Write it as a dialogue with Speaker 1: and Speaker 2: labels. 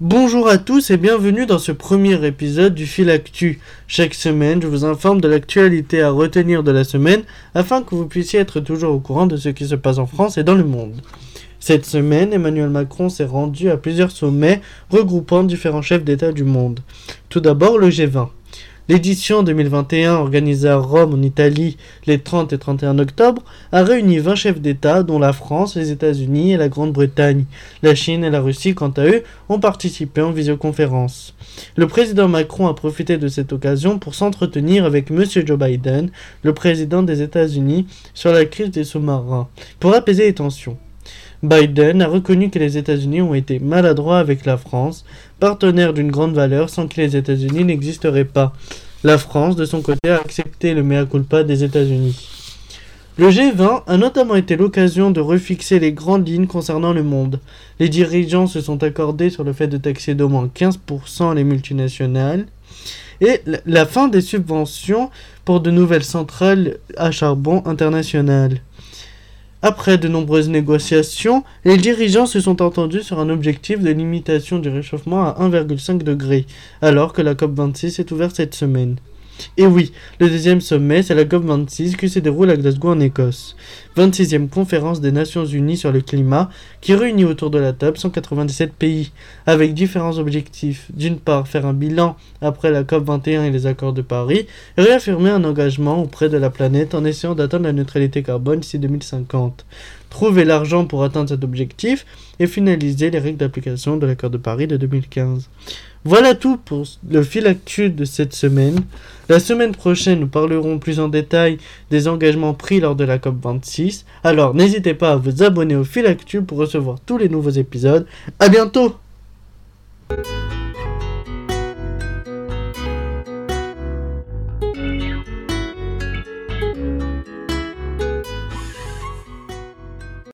Speaker 1: Bonjour à tous et bienvenue dans ce premier épisode du Fil Actu. Chaque semaine, je vous informe de l'actualité à retenir de la semaine afin que vous puissiez être toujours au courant de ce qui se passe en France et dans le monde. Cette semaine, Emmanuel Macron s'est rendu à plusieurs sommets regroupant différents chefs d'État du monde. Tout d'abord le G20. L'édition 2021 organisée à Rome en Italie les 30 et 31 octobre a réuni 20 chefs d'État dont la France, les États-Unis et la Grande-Bretagne. La Chine et la Russie, quant à eux, ont participé en visioconférence. Le président Macron a profité de cette occasion pour s'entretenir avec M. Joe Biden, le président des États-Unis, sur la crise des sous-marins, pour apaiser les tensions. Biden a reconnu que les États-Unis ont été maladroits avec la France, partenaire d'une grande valeur sans qui les États-Unis n'existeraient pas. La France, de son côté, a accepté le mea culpa des États-Unis. Le G20 a notamment été l'occasion de refixer les grandes lignes concernant le monde. Les dirigeants se sont accordés sur le fait de taxer d'au moins 15% les multinationales et la fin des subventions pour de nouvelles centrales à charbon internationales. Après de nombreuses négociations, les dirigeants se sont entendus sur un objectif de limitation du réchauffement à 1,5 degré, alors que la COP26 est ouverte cette semaine. Et oui, le deuxième sommet, c'est la COP26 qui se déroule à Glasgow en Écosse. 26e conférence des Nations Unies sur le climat qui réunit autour de la table 197 pays, avec différents objectifs. D'une part, faire un bilan après la COP21 et les accords de Paris, et réaffirmer un engagement auprès de la planète en essayant d'atteindre la neutralité carbone d'ici 2050. Trouver l'argent pour atteindre cet objectif et finaliser les règles d'application de l'accord de Paris de 2015. Voilà tout pour le fil actu de cette semaine. La semaine prochaine, nous parlerons plus en détail des engagements pris lors de la COP26. Alors n'hésitez pas à vous abonner au fil actu pour recevoir tous les nouveaux épisodes. À bientôt